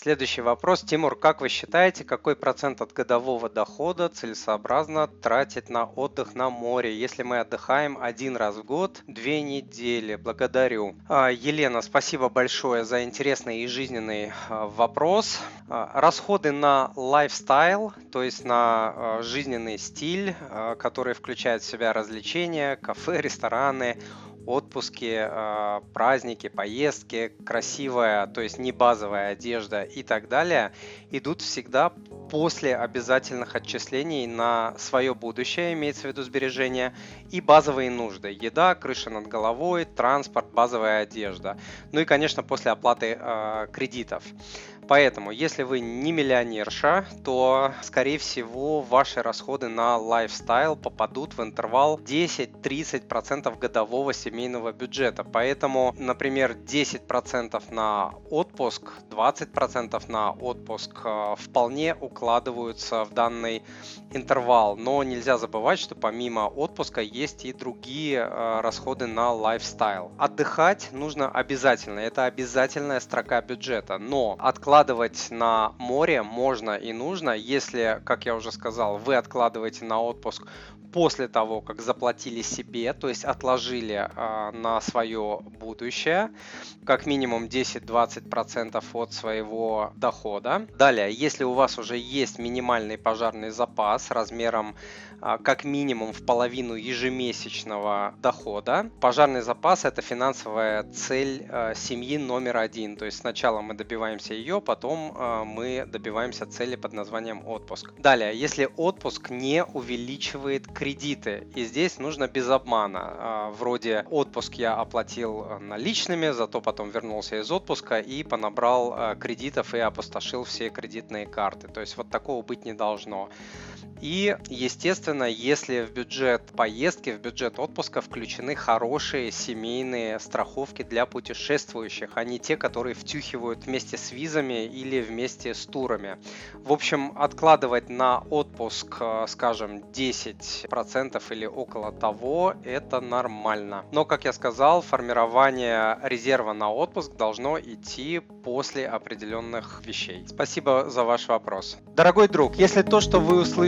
Следующий вопрос. Тимур, как вы считаете, какой процент от годового дохода целесообразно тратить на отдых на море, если мы отдыхаем один раз в год, две недели? Благодарю. А, Елена, спасибо большое за интересный и жизненный а, вопрос. А, расходы на лайфстайл, то есть на жизненный стиль, который включает в себя развлечения, кафе, рестораны, отпуски, а, праздники, поездки, красивая, то есть не базовая одежда и так далее, идут всегда после обязательных отчислений на свое будущее, имеется в виду сбережения, и базовые нужды. Еда, крыша над головой, транспорт, базовая одежда. Ну и, конечно, после оплаты э, кредитов. Поэтому, если вы не миллионерша, то, скорее всего, ваши расходы на лайфстайл попадут в интервал 10-30% годового семейного бюджета. Поэтому, например, 10% на отпуск, 20% на отпуск э, вполне укладываются в данный интервал. Но нельзя забывать, что помимо отпуска есть и другие э, расходы на лайфстайл. Отдыхать нужно обязательно. Это обязательная строка бюджета. Но откладывать на море можно и нужно, если, как я уже сказал, вы откладываете на отпуск после того, как заплатили себе, то есть отложили э, на свое будущее, как минимум 10-20% от своего дохода. Далее, если у вас уже есть минимальный пожарный запас размером э, как минимум в половину ежемесячного дохода, пожарный запас это финансовая цель э, семьи номер один. То есть сначала мы добиваемся ее, потом мы добиваемся цели под названием отпуск. Далее, если отпуск не увеличивает кредиты. И здесь нужно без обмана. А, вроде отпуск я оплатил э, наличными, зато потом вернулся из отпуска и понабрал э, кредитов и опустошил все кредитные карты. То есть вот такого быть не должно. И, естественно, если в бюджет поездки, в бюджет отпуска включены хорошие семейные страховки для путешествующих, а не те, которые втюхивают вместе с визами или вместе с турами. В общем, откладывать на отпуск, э, скажем, 10% или около того, это нормально. Но, как я сказал, формирование резерва на отпуск должно идти после определенных вещей. Спасибо за ваш вопрос. Дорогой друг, если то, что вы услышали,